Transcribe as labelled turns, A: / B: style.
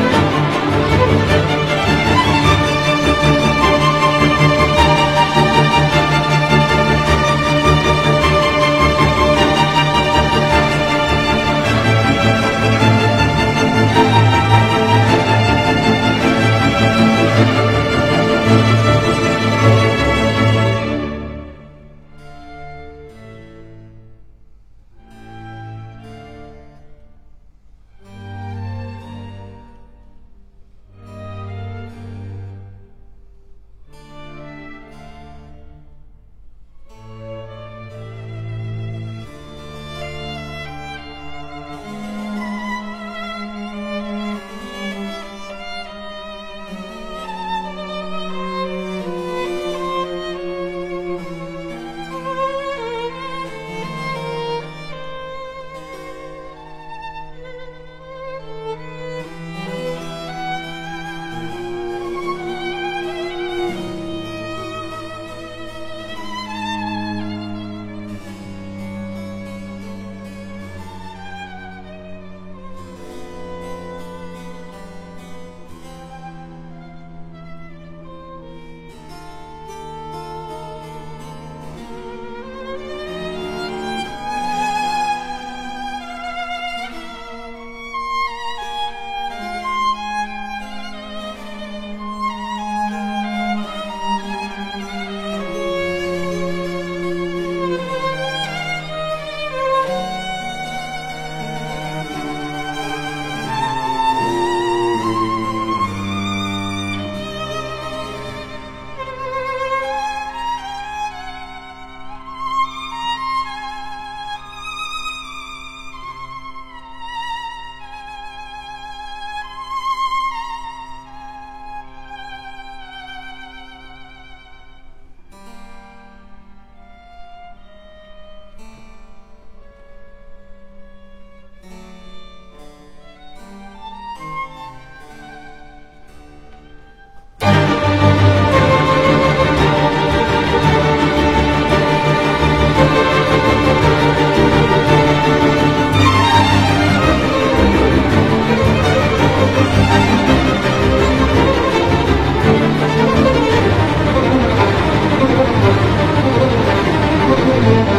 A: うん。Thank you.